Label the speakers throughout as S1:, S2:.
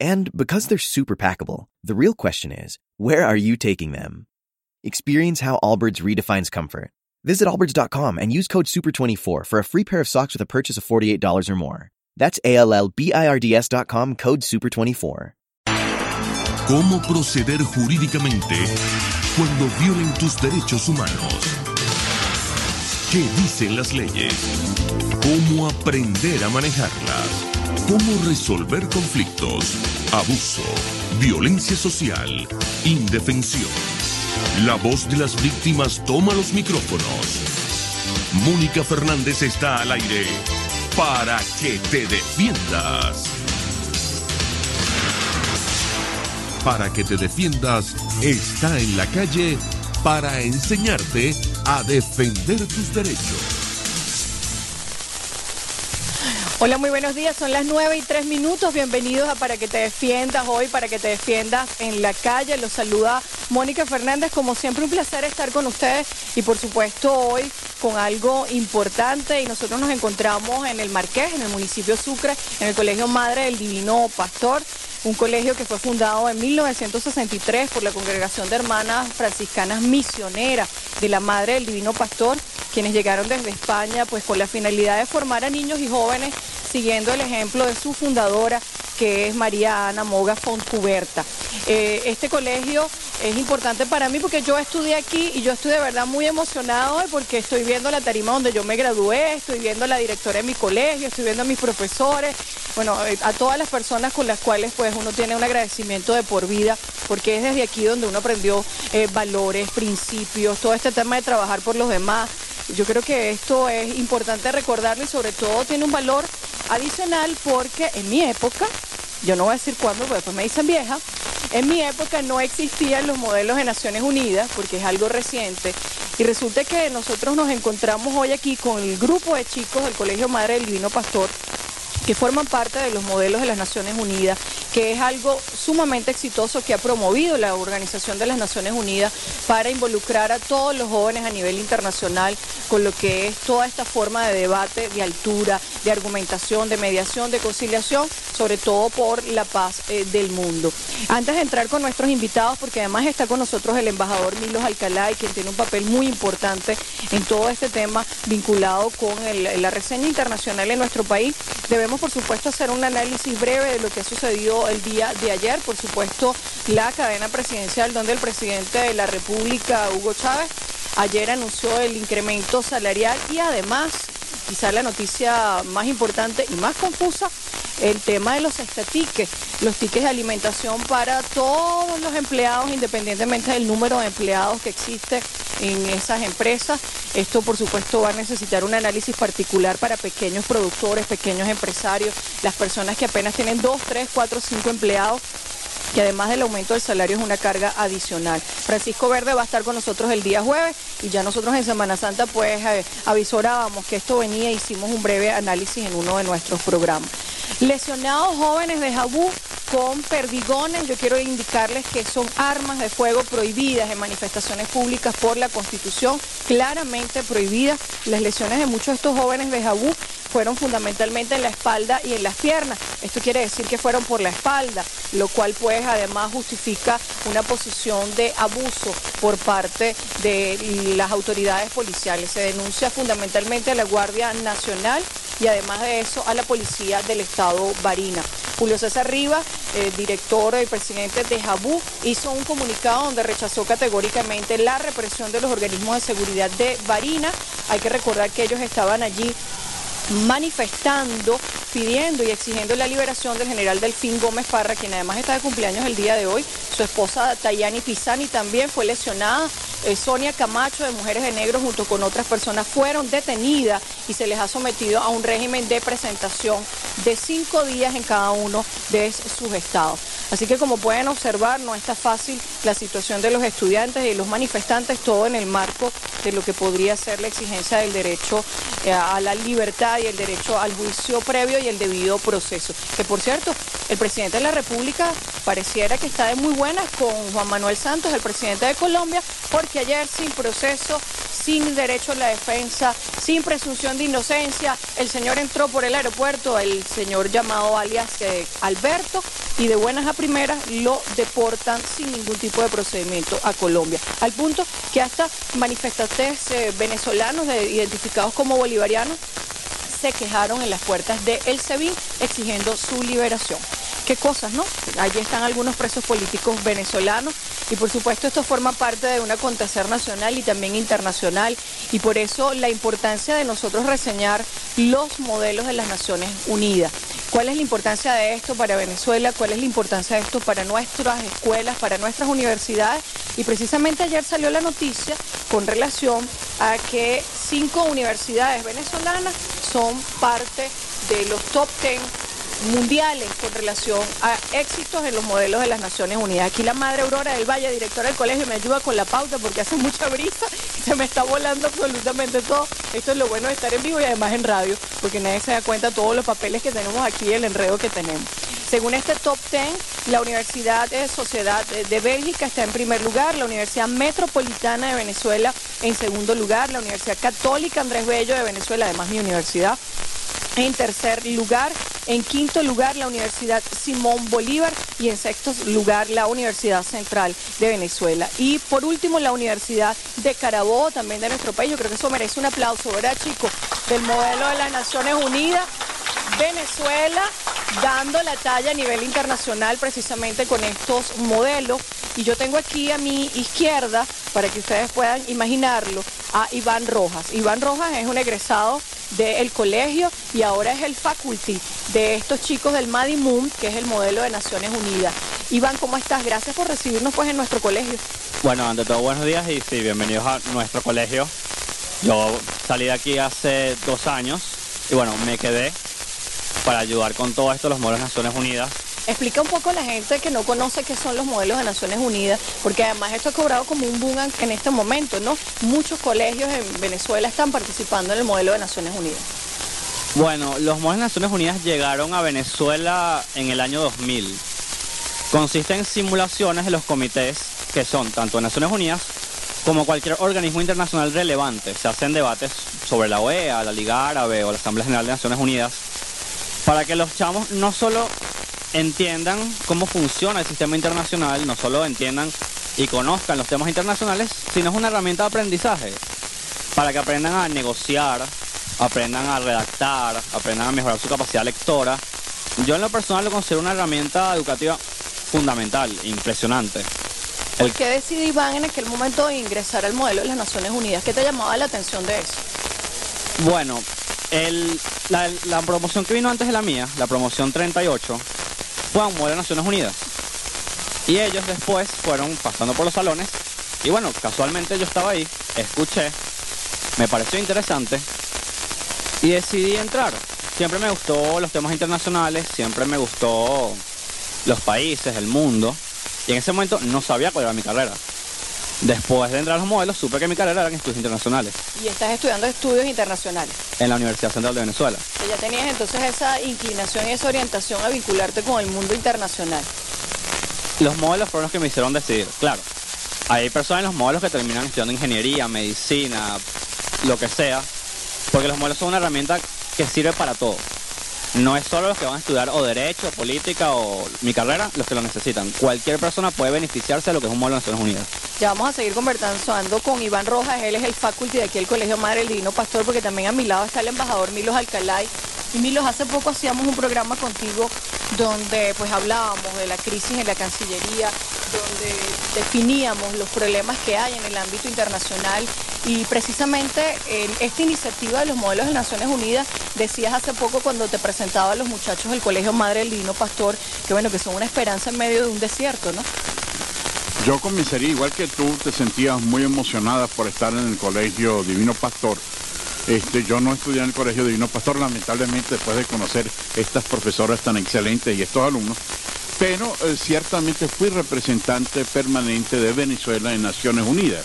S1: And because they're super packable, the real question is, where are you taking them? Experience how Allbirds redefines comfort. Visit allbirds.com and use code SUPER24 for a free pair of socks with a purchase of $48 or more. That's A-L-L-B-I-R-D-S.com code SUPER24.
S2: ¿Cómo proceder jurídicamente cuando violen tus derechos humanos? ¿Qué dicen las leyes? ¿Cómo aprender a manejarlas? ¿Cómo resolver conflictos? Abuso, violencia social, indefensión. La voz de las víctimas toma los micrófonos. Mónica Fernández está al aire para que te defiendas. Para que te defiendas está en la calle para enseñarte a defender tus derechos.
S3: Hola, muy buenos días. Son las 9 y 3 minutos. Bienvenidos a Para que te defiendas hoy, para que te defiendas en la calle. Los saluda Mónica Fernández. Como siempre, un placer estar con ustedes y por supuesto hoy con algo importante. Y nosotros nos encontramos en el Marqués, en el municipio Sucre, en el Colegio Madre del Divino Pastor un colegio que fue fundado en 1963 por la Congregación de Hermanas Franciscanas Misioneras de la Madre del Divino Pastor, quienes llegaron desde España pues con la finalidad de formar a niños y jóvenes siguiendo el ejemplo de su fundadora, que es María Ana Moga Fontcuberta. Eh, este colegio es importante para mí porque yo estudié aquí y yo estoy de verdad muy emocionado hoy porque estoy viendo la tarima donde yo me gradué, estoy viendo a la directora de mi colegio, estoy viendo a mis profesores, bueno, eh, a todas las personas con las cuales pues uno tiene un agradecimiento de por vida porque es desde aquí donde uno aprendió eh, valores, principios, todo este tema de trabajar por los demás. Yo creo que esto es importante recordarlo y sobre todo tiene un valor adicional porque en mi época, yo no voy a decir cuándo, porque después me dicen vieja, en mi época no existían los modelos de Naciones Unidas, porque es algo reciente, y resulta que nosotros nos encontramos hoy aquí con el grupo de chicos del Colegio Madre del Divino Pastor, que forman parte de los modelos de las Naciones Unidas, que es algo sumamente exitoso que ha promovido la Organización de las Naciones Unidas para involucrar a todos los jóvenes a nivel internacional con lo que es toda esta forma de debate, de altura, de argumentación, de mediación, de conciliación, sobre todo por la paz eh, del mundo. Antes de entrar con nuestros invitados, porque además está con nosotros el embajador Milos Alcalá, quien tiene un papel muy importante en todo este tema vinculado con la reseña internacional en nuestro país, debemos por supuesto hacer un análisis breve de lo que ha sucedido el día de ayer. Por supuesto, la cadena presidencial donde el presidente de la República, Hugo Chávez, ayer anunció el incremento salarial y además, quizá la noticia más importante y más confusa, el tema de los estatiques, los tickets de alimentación para todos los empleados, independientemente del número de empleados que existe en esas empresas. Esto, por supuesto, va a necesitar un análisis particular para pequeños productores, pequeños empresarios, las personas que apenas tienen dos, tres, cuatro, cinco empleados que además del aumento del salario es una carga adicional. Francisco Verde va a estar con nosotros el día jueves y ya nosotros en Semana Santa pues eh, avisorábamos que esto venía e hicimos un breve análisis en uno de nuestros programas. Lesionados jóvenes de Jabú con perdigones, yo quiero indicarles que son armas de fuego prohibidas en manifestaciones públicas por la Constitución, claramente prohibidas. Las lesiones de muchos de estos jóvenes de Jabú fueron fundamentalmente en la espalda y en las piernas. Esto quiere decir que fueron por la espalda, lo cual además justifica una posición de abuso por parte de las autoridades policiales. Se denuncia fundamentalmente a la Guardia Nacional y además de eso a la Policía del Estado Barina. Julio César Rivas, eh, director y presidente de Jabú, hizo un comunicado donde rechazó categóricamente la represión de los organismos de seguridad de Barina. Hay que recordar que ellos estaban allí manifestando, pidiendo y exigiendo la liberación del general Delfín Gómez Parra, quien además está de cumpleaños el día de hoy. Su esposa Tayani Pisani también fue lesionada. Eh, Sonia Camacho de Mujeres de Negro junto con otras personas fueron detenidas y se les ha sometido a un régimen de presentación de cinco días en cada uno de sus estados. Así que como pueden observar, no está fácil la situación de los estudiantes y los manifestantes, todo en el marco de lo que podría ser la exigencia del derecho eh, a la libertad y el derecho al juicio previo y el debido proceso. Que por cierto, el presidente de la República pareciera que está de muy buenas con Juan Manuel Santos, el presidente de Colombia, porque ayer sin proceso, sin derecho a la defensa, sin presunción de inocencia, el señor entró por el aeropuerto, el señor llamado alias eh, Alberto, y de buenas a primeras lo deportan sin ningún tipo de procedimiento a Colombia. Al punto que hasta manifestantes eh, venezolanos identificados como bolivarianos se quejaron en las puertas de El SEBIN exigiendo su liberación qué cosas, ¿no? Allí están algunos presos políticos venezolanos y por supuesto esto forma parte de un acontecer nacional y también internacional y por eso la importancia de nosotros reseñar los modelos de las Naciones Unidas. ¿Cuál es la importancia de esto para Venezuela? ¿Cuál es la importancia de esto para nuestras escuelas, para nuestras universidades? Y precisamente ayer salió la noticia con relación a que cinco universidades venezolanas son parte de los top ten mundiales con relación a éxitos en los modelos de las Naciones Unidas. Aquí la madre Aurora del Valle, directora del colegio, me ayuda con la pauta porque hace mucha brisa y se me está volando absolutamente todo. Esto es lo bueno de estar en vivo y además en radio, porque nadie se da cuenta de todos los papeles que tenemos aquí, el enredo que tenemos. Según este top 10, la Universidad de Sociedad de Bélgica está en primer lugar, la Universidad Metropolitana de Venezuela en segundo lugar, la Universidad Católica Andrés Bello de Venezuela, además mi universidad, en tercer lugar, en quinto lugar la Universidad Simón Bolívar y en sexto lugar la Universidad Central de Venezuela. Y por último la Universidad de Carabobo, también de nuestro país. Yo creo que eso merece un aplauso, ¿verdad chicos? Del modelo de las Naciones Unidas. Venezuela dando la talla a nivel internacional precisamente con estos modelos. Y yo tengo aquí a mi izquierda, para que ustedes puedan imaginarlo, a Iván Rojas. Iván Rojas es un egresado del colegio y ahora es el faculty de estos chicos del Madi Moon, que es el modelo de Naciones Unidas. Iván, ¿cómo estás? Gracias por recibirnos pues en nuestro colegio.
S4: Bueno, ante todo buenos días y sí, bienvenidos a nuestro colegio. Yo salí de aquí hace dos años y bueno, me quedé para ayudar con todo esto los modelos de Naciones Unidas
S3: Explica un poco a la gente que no conoce qué son los modelos de Naciones Unidas, porque además esto ha cobrado como un boom en este momento, ¿no? Muchos colegios en Venezuela están participando en el modelo de Naciones Unidas.
S4: Bueno, los modelos de Naciones Unidas llegaron a Venezuela en el año 2000. Consiste en simulaciones de los comités que son tanto de Naciones Unidas como cualquier organismo internacional relevante. Se hacen debates sobre la OEA, la Liga Árabe o la Asamblea General de Naciones Unidas para que los chamos no solo entiendan cómo funciona el sistema internacional, no solo entiendan y conozcan los temas internacionales, sino es una herramienta de aprendizaje para que aprendan a negociar, aprendan a redactar, aprendan a mejorar su capacidad lectora. Yo en lo personal lo considero una herramienta educativa fundamental, impresionante.
S3: ¿Por qué decidí Iván en aquel momento de ingresar al modelo de las Naciones Unidas? ¿Qué te llamaba la atención de eso?
S4: Bueno, la, la promoción que vino antes de la mía, la promoción 38, fue a un modelo de Naciones Unidas. Y ellos después fueron pasando por los salones y bueno, casualmente yo estaba ahí, escuché, me pareció interesante y decidí entrar. Siempre me gustó los temas internacionales, siempre me gustó los países, el mundo y en ese momento no sabía cuál era mi carrera. Después de entrar a los modelos, supe que mi carrera era en estudios internacionales.
S3: ¿Y estás estudiando estudios internacionales?
S4: En la Universidad Central de Venezuela.
S3: ¿Y ya tenías entonces esa inclinación y esa orientación a vincularte con el mundo internacional?
S4: Los modelos fueron los que me hicieron decidir, claro. Hay personas en los modelos que terminan estudiando ingeniería, medicina, lo que sea, porque los modelos son una herramienta que sirve para todo. No es solo los que van a estudiar o derecho, o política o mi carrera los que lo necesitan. Cualquier persona puede beneficiarse de lo que es un modelo de Naciones Unidas.
S3: Ya vamos a seguir conversando con Iván Rojas, él es el faculty de aquí el Colegio Madre del Divino Pastor, porque también a mi lado está el embajador Milos Alcalay. Y Milos, hace poco hacíamos un programa contigo donde pues hablábamos de la crisis en la Cancillería, donde definíamos los problemas que hay en el ámbito internacional y precisamente en esta iniciativa de los modelos de Naciones Unidas decías hace poco cuando te presentaba a los muchachos del Colegio Madre Divino Pastor que bueno que son una esperanza en medio de un desierto, ¿no?
S5: Yo comenzaría igual que tú, te sentías muy emocionada por estar en el Colegio Divino Pastor. Este, yo no estudié en el Colegio Divino Pastor, lamentablemente, después de conocer estas profesoras tan excelentes y estos alumnos, pero eh, ciertamente fui representante permanente de Venezuela en Naciones Unidas.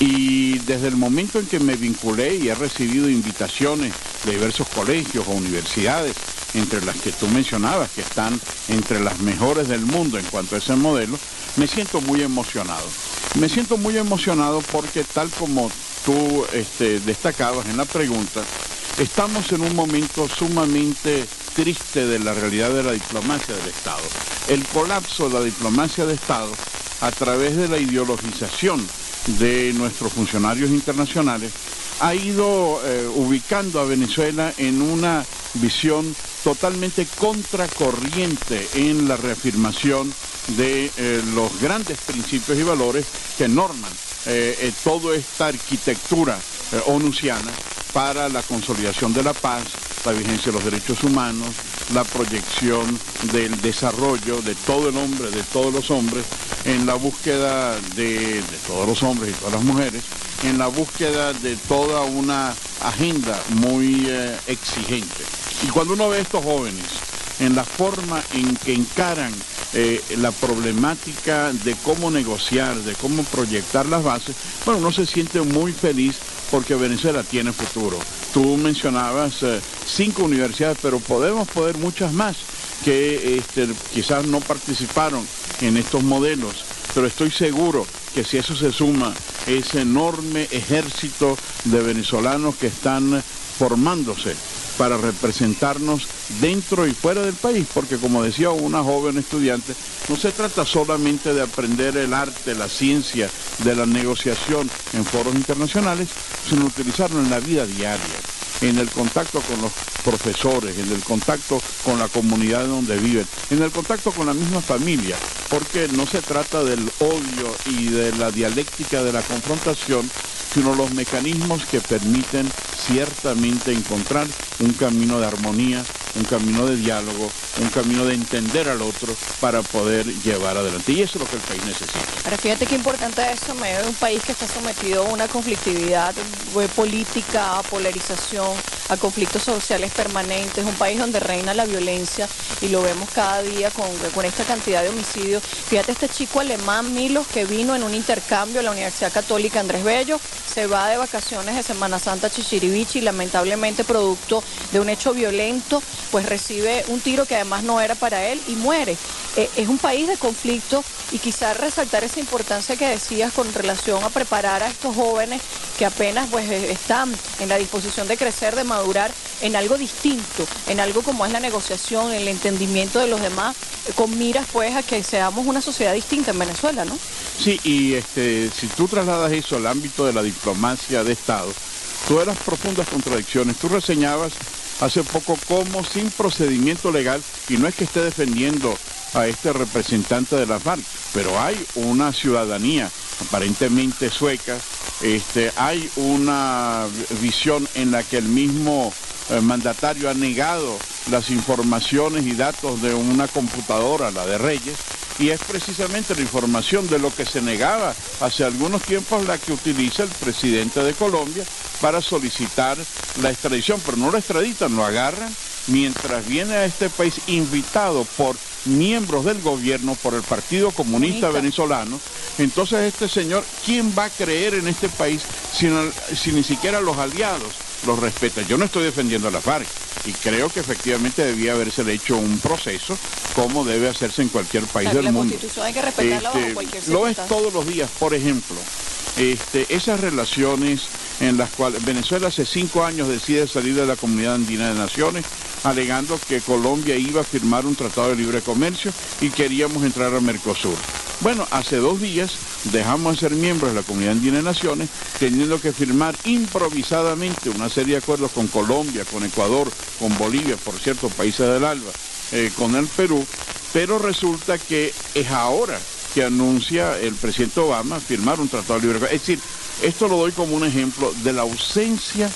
S5: Y desde el momento en que me vinculé y he recibido invitaciones de diversos colegios o universidades, entre las que tú mencionabas, que están entre las mejores del mundo en cuanto a ese modelo, me siento muy emocionado. Me siento muy emocionado porque tal como tú este, destacabas en la pregunta, estamos en un momento sumamente triste de la realidad de la diplomacia del Estado. El colapso de la diplomacia de Estado a través de la ideologización de nuestros funcionarios internacionales ha ido eh, ubicando a Venezuela en una visión totalmente contracorriente en la reafirmación de eh, los grandes principios y valores que norman eh, toda esta arquitectura onusiana para la consolidación de la paz, la vigencia de los derechos humanos, la proyección del desarrollo de todo el hombre, de todos los hombres, en la búsqueda de, todos los hombres y todas las mujeres, en la búsqueda de toda una agenda muy eh, exigente. Y cuando uno ve a estos jóvenes en la forma en que encaran eh, la problemática de cómo negociar, de cómo proyectar las bases, bueno, uno se siente muy feliz porque Venezuela tiene futuro. Tú mencionabas eh, cinco universidades, pero podemos poder muchas más que este, quizás no participaron en estos modelos, pero estoy seguro que si eso se suma ese enorme ejército de venezolanos que están formándose para representarnos dentro y fuera del país, porque como decía una joven estudiante, no se trata solamente de aprender el arte, la ciencia de la negociación en foros internacionales, sino utilizarlo en la vida diaria en el contacto con los profesores, en el contacto con la comunidad donde viven, en el contacto con la misma familia, porque no se trata del odio y de la dialéctica de la confrontación, sino los mecanismos que permiten ciertamente encontrar un camino de armonía, un camino de diálogo, un camino de entender al otro para poder llevar adelante. Y eso es lo que el país necesita.
S3: Ahora, fíjate qué importante es medio de un país que está sometido a una conflictividad eh, política, a polarización, a conflictos sociales permanentes, un país donde reina la violencia y lo vemos cada día con, esta cantidad de homicidios. Fíjate este chico alemán, Milos, que vino en un intercambio a la Universidad Católica Andrés Bello, se va de vacaciones de Semana Santa a Chichirivichi y lamentablemente producto de un hecho violento, pues recibe un tiro que además no era para él y muere. Eh, es un país de conflicto y quizás resaltar esa importancia que decías con relación a preparar a estos jóvenes que apenas pues eh, están en la disposición de crecer, de madurar en algo distinto, en algo como es la negociación, el entendimiento de los demás, con miras pues a que seamos una sociedad distinta en Venezuela, ¿no?
S5: Sí, y este, si tú trasladas eso al ámbito de la diplomacia de Estado, todas las profundas contradicciones, tú reseñabas hace poco cómo sin procedimiento legal, y no es que esté defendiendo a este representante de la FARC, pero hay una ciudadanía aparentemente sueca, este, hay una visión en la que el mismo eh, mandatario ha negado las informaciones y datos de una computadora, la de Reyes, y es precisamente la información de lo que se negaba hace algunos tiempos la que utiliza el presidente de Colombia para solicitar la extradición, pero no lo extraditan, lo agarran mientras viene a este país invitado por miembros del gobierno, por el Partido Comunista Venezolano. Entonces este señor, ¿quién va a creer en este país si, si ni siquiera los aliados los respetan? Yo no estoy defendiendo a la FARC y creo que efectivamente debía haberse hecho un proceso como debe hacerse en cualquier país del mundo.
S3: Hay que respetarla bajo este, cualquier
S5: Lo es todos los días, por ejemplo. Este, esas relaciones en las cuales Venezuela hace cinco años decide salir de la Comunidad Andina de Naciones, alegando que Colombia iba a firmar un tratado de libre comercio y queríamos entrar a Mercosur. Bueno, hace dos días dejamos de ser miembros de la Comunidad Andina de Naciones, teniendo que firmar improvisadamente una serie de acuerdos con Colombia, con Ecuador, con Bolivia, por cierto, países del ALBA, eh, con el Perú, pero resulta que es ahora que anuncia el presidente Obama firmar un tratado de libre. Es decir, esto lo doy como un ejemplo de la ausencia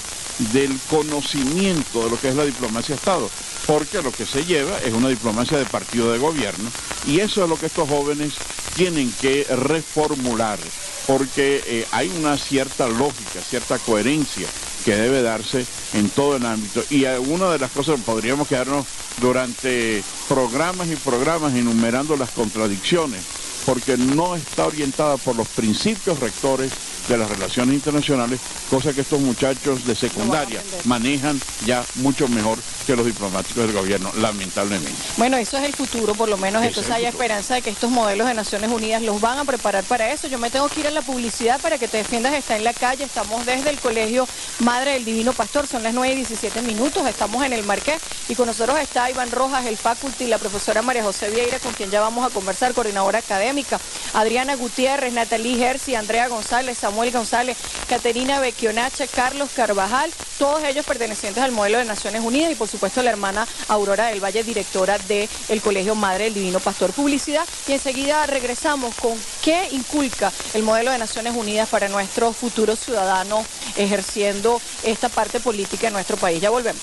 S5: del conocimiento de lo que es la diplomacia de Estado, porque lo que se lleva es una diplomacia de partido de gobierno y eso es lo que estos jóvenes tienen que reformular, porque eh, hay una cierta lógica, cierta coherencia que debe darse en todo el ámbito. Y una de las cosas, podríamos quedarnos durante programas y programas enumerando las contradicciones, porque no está orientada por los principios rectores de las relaciones internacionales, cosa que estos muchachos de secundaria manejan ya mucho mejor que los diplomáticos del gobierno, lamentablemente.
S3: Bueno, eso es el futuro, por lo menos, entonces hay esperanza de que estos modelos de Naciones Unidas los van a preparar para eso. Yo me tengo que ir a la publicidad para que te defiendas, está en la calle, estamos desde el Colegio Madre del Divino Pastor, son las 9 y 17 minutos, estamos en el Marqués y con nosotros está Iván Rojas, el faculty, la profesora María José Vieira, con quien ya vamos a conversar, coordinadora académica, Adriana Gutiérrez, Natalie Gersi, Andrea González, Samuel González, Caterina Bequionache, Carlos Carvajal, todos ellos pertenecientes al modelo de Naciones Unidas y por supuesto la hermana Aurora del Valle, directora del Colegio Madre del Divino Pastor Publicidad. Y enseguida regresamos con qué inculca el modelo de Naciones Unidas para nuestros futuros ciudadanos ejerciendo esta parte política en nuestro país. Ya volvemos.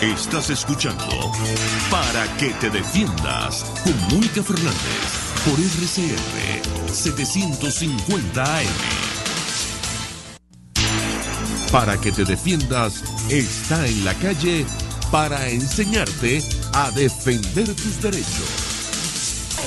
S2: Estás escuchando Para que te defiendas con Mónica Fernández por RCR 750 AM. Para que te defiendas, está en la calle para enseñarte a defender tus derechos.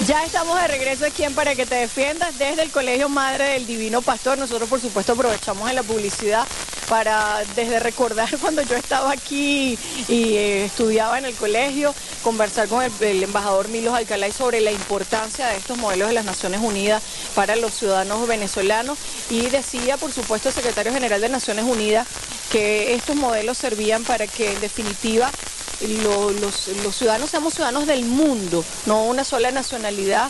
S3: Ya estamos de regreso aquí en Para que te defiendas desde el Colegio Madre del Divino Pastor. Nosotros por supuesto aprovechamos en la publicidad para desde recordar cuando yo estaba aquí y eh, estudiaba en el colegio, conversar con el, embajador Milos Alcalá sobre la importancia de estos modelos de las Naciones Unidas para los ciudadanos venezolanos y decía por supuesto el secretario general de Naciones Unidas que estos modelos servían para que en definitiva los, ciudadanos seamos ciudadanos del mundo, no una sola nacionalidad.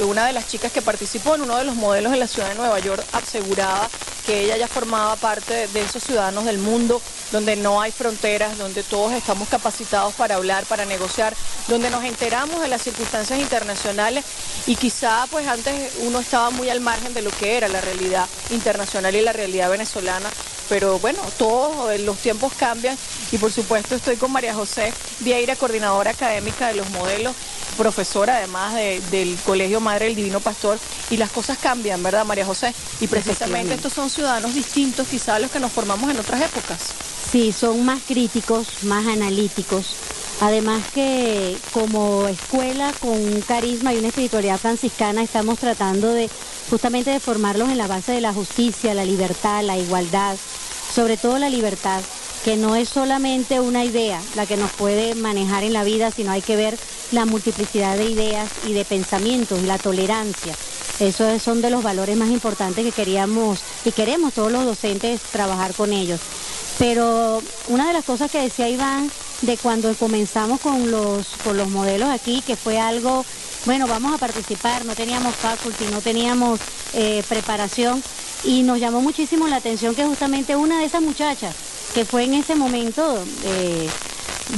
S3: una de las chicas que participó en uno de los modelos en la ciudad de Nueva York aseguraba que ella ya formaba parte de esos ciudadanos del mundo, donde no hay fronteras, donde todos estamos capacitados para hablar, para negociar, donde nos enteramos de las circunstancias internacionales y quizá pues antes uno estaba muy al margen de lo que era la realidad internacional y la realidad venezolana pero bueno, todos los tiempos cambian y por supuesto estoy con María José Vieira, coordinadora académica de los modelos, profesora además del Colegio Madre del Divino Pastor y las cosas cambian, ¿verdad María José? Y precisamente estos son ciudadanos distintos quizás a los que nos formamos en otras épocas.
S6: Sí, son más críticos, más analíticos. Además que como escuela con un carisma y una espiritualidad franciscana estamos tratando de justamente de formarlos en la base de la justicia, la libertad, la igualdad, sobre todo la libertad, que no es solamente una idea la que nos puede manejar en la vida, sino hay que ver la multiplicidad de ideas y de pensamientos, la tolerancia. Esos son de los valores más importantes que queríamos y queremos todos los docentes trabajar con ellos. Pero una de las cosas que decía Iván de cuando comenzamos con los, con los modelos aquí, que fue algo, bueno, vamos a participar, no teníamos faculty, no teníamos eh, preparación, y nos llamó muchísimo la atención que justamente una de esas muchachas, que fue en ese momento eh,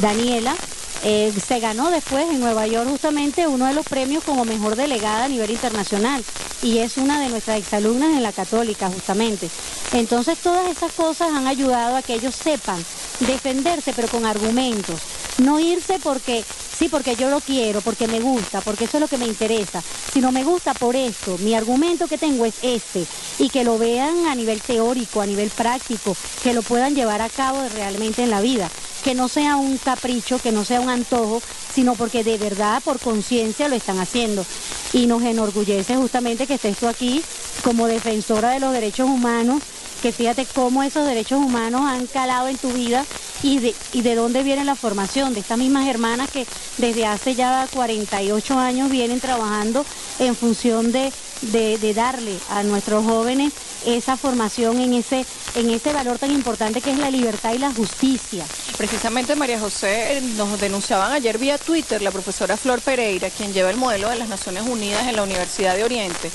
S6: Daniela, eh, se ganó después en Nueva York justamente uno de los premios como mejor delegada a nivel internacional y es una de nuestras exalumnas en la católica justamente. Entonces todas esas cosas han ayudado a que ellos sepan defenderse pero con argumentos, no irse porque sí, porque yo lo quiero, porque me gusta, porque eso es lo que me interesa, sino me gusta por esto, mi argumento que tengo es este y que lo vean a nivel teórico, a nivel práctico, que lo puedan llevar a cabo realmente en la vida que no sea un capricho, que no sea un antojo, sino porque de verdad por conciencia lo están haciendo. Y nos enorgullece justamente que estés tú aquí como defensora de los derechos humanos, que fíjate cómo esos derechos humanos han calado en tu vida y de, y de dónde viene la formación de estas mismas hermanas que desde hace ya 48 años vienen trabajando en función de, de darle a nuestros jóvenes esa formación en ese, en ese valor tan importante que es la libertad y la justicia.
S3: Precisamente María José eh, nos denunciaban ayer vía Twitter la profesora Flor Pereira, quien lleva el modelo de las Naciones Unidas en la Universidad de Oriente,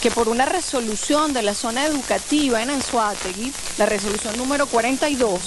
S3: que por una resolución de la zona educativa en Anzuategui, la resolución número 42,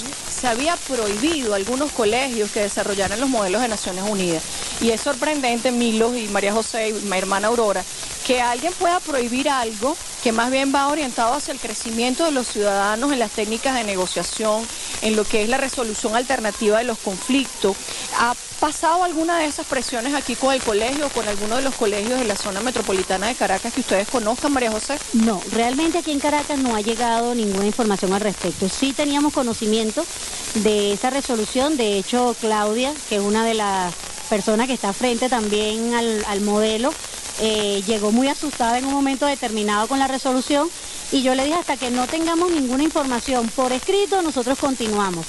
S3: se había prohibido a algunos colegios que desarrollaran los modelos de Naciones Unidas. Y es sorprendente, Milos y María José y mi hermana Aurora, que alguien pueda prohibir algo que más bien va orientado hacia el crecimiento de los ciudadanos en las técnicas de negociación, en lo que es la resolución alternativa de los conflictos, a pasado alguna de esas presiones aquí con el colegio o con alguno de los colegios de la zona metropolitana de Caracas que ustedes conozcan, María José?
S6: No, realmente aquí en Caracas no ha llegado ninguna información al respecto. Sí teníamos conocimiento de esa resolución, de hecho Claudia, que es una de las personas que está frente también al, modelo, eh, llegó muy asustada en un momento determinado con la resolución y yo le dije hasta que no tengamos ninguna información por escrito, nosotros continuamos.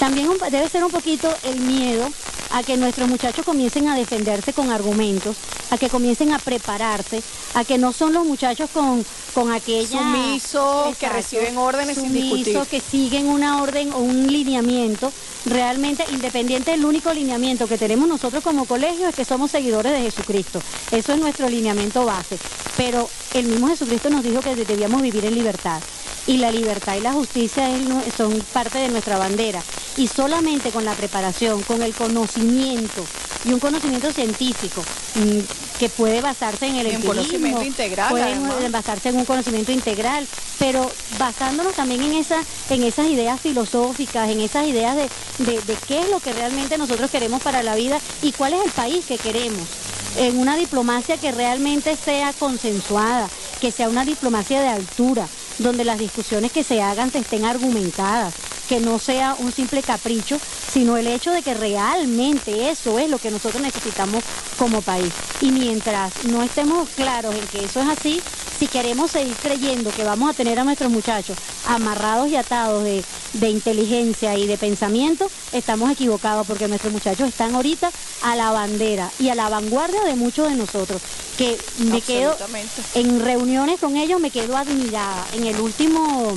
S6: También debe ser un poquito el miedo a que nuestros muchachos comiencen a defenderse con argumentos, a que comiencen a prepararse, a que no son los muchachos con, con aquella...
S3: Sumisos, que reciben órdenes
S6: sumisos, que siguen una orden o un lineamiento. Realmente, independiente del único lineamiento que tenemos nosotros como colegio es que somos seguidores de Jesucristo. Eso es nuestro lineamiento base. Pero el mismo Jesucristo nos dijo que debíamos vivir en libertad y la libertad y la justicia son parte de nuestra bandera. Y solamente con la preparación, con el conocimiento y un conocimiento científico mm, que puede basarse en el
S3: en conocimiento integral,
S6: puede basarse en un conocimiento integral, pero basándonos también en esa, en esas ideas filosóficas, en esas ideas de, de qué es lo que realmente nosotros queremos para la vida y cuál es el país que queremos. En una diplomacia que realmente sea consensuada, que sea una diplomacia de altura, donde las discusiones que se hagan se estén argumentadas, que no sea un simple capricho, sino el hecho de que realmente eso es lo que nosotros necesitamos como país. Y mientras no estemos claros en que eso es así, si queremos seguir creyendo que vamos a tener a nuestros muchachos amarrados y atados de, inteligencia y de pensamiento, estamos equivocados porque nuestros muchachos están ahorita a la bandera y a la vanguardia de muchos de nosotros. Que me quedo en reuniones con ellos, me quedo admirada. En el último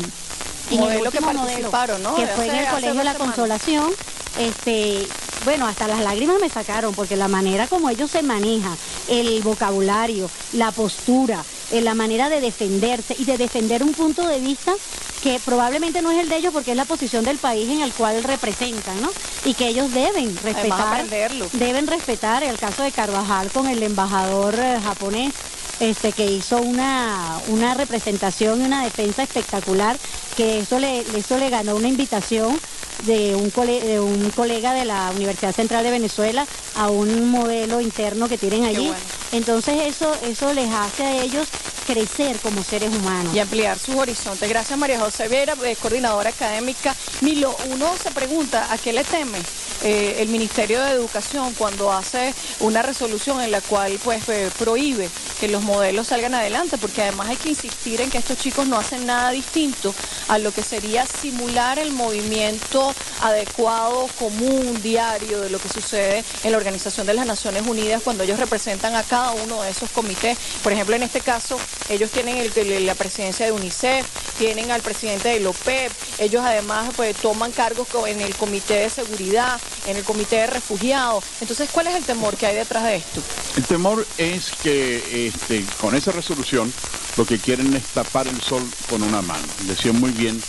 S3: modelo que participaron, ¿no?
S6: Que fue en el Colegio de la Consolación. Este, bueno, hasta las lágrimas me sacaron porque la manera como ellos se manejan, el vocabulario, la postura, eh, la manera de defenderse y de defender un punto de vista que probablemente no es el de ellos porque es la posición del país en el cual representan, ¿no? Y que ellos deben respetar, deben respetar el caso de Carvajal con el embajador eh, japonés este, que hizo una, una representación y una defensa espectacular, que eso le, eso le ganó una invitación de un, de un colega de la Universidad Central de Venezuela a un modelo interno que tienen allí. Entonces eso, eso les hace a ellos crecer como seres humanos.
S3: Y ampliar sus horizontes. Gracias María José Vera, eh, coordinadora académica. Milo, uno se pregunta, ¿a qué le teme eh, el Ministerio de Educación cuando hace una resolución en la cual pues eh, prohíbe que los modelos salgan adelante? Porque además hay que insistir en que estos chicos no hacen nada distinto a lo que sería simular el movimiento adecuado, común, diario de lo que sucede en la Organización de las Naciones Unidas cuando ellos representan a cada uno de esos comités. Por ejemplo, en este caso, ellos tienen la presidencia de UNICEF, tienen al presidente de OPEP, ellos además pues, toman cargos en el Comité de Seguridad, en el Comité de Refugiados. Entonces, ¿cuál es el temor que hay detrás de esto?
S5: El temor es que este, con esa resolución lo que quieren es tapar el sol con una mano. Decía muy bien